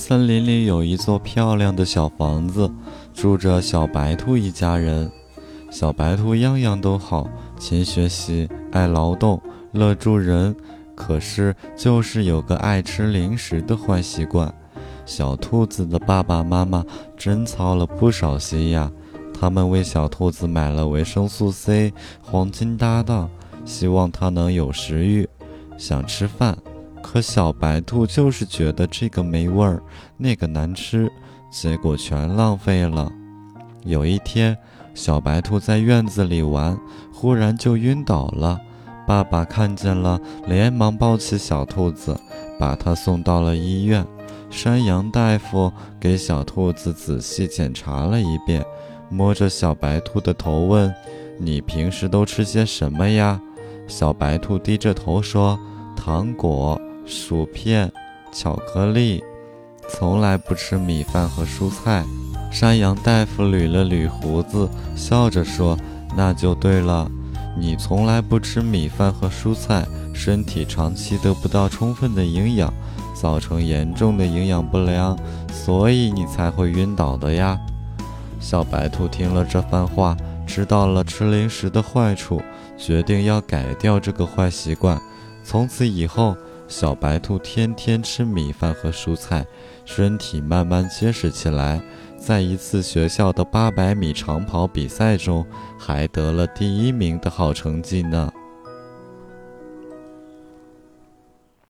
森林里有一座漂亮的小房子，住着小白兔一家人。小白兔样样都好，勤学习，爱劳动，乐助人。可是就是有个爱吃零食的坏习惯。小兔子的爸爸妈妈真操了不少心呀，他们为小兔子买了维生素 C、黄金搭档，希望它能有食欲，想吃饭。可小白兔就是觉得这个没味儿，那个难吃，结果全浪费了。有一天，小白兔在院子里玩，忽然就晕倒了。爸爸看见了，连忙抱起小兔子，把它送到了医院。山羊大夫给小兔子仔细检查了一遍，摸着小白兔的头问：“你平时都吃些什么呀？”小白兔低着头说：“糖果。”薯片、巧克力，从来不吃米饭和蔬菜。山羊大夫捋了捋胡子，笑着说：“那就对了，你从来不吃米饭和蔬菜，身体长期得不到充分的营养，造成严重的营养不良，所以你才会晕倒的呀。”小白兔听了这番话，知道了吃零食的坏处，决定要改掉这个坏习惯。从此以后，小白兔天天吃米饭和蔬菜，身体慢慢结实起来。在一次学校的八百米长跑比赛中，还得了第一名的好成绩呢。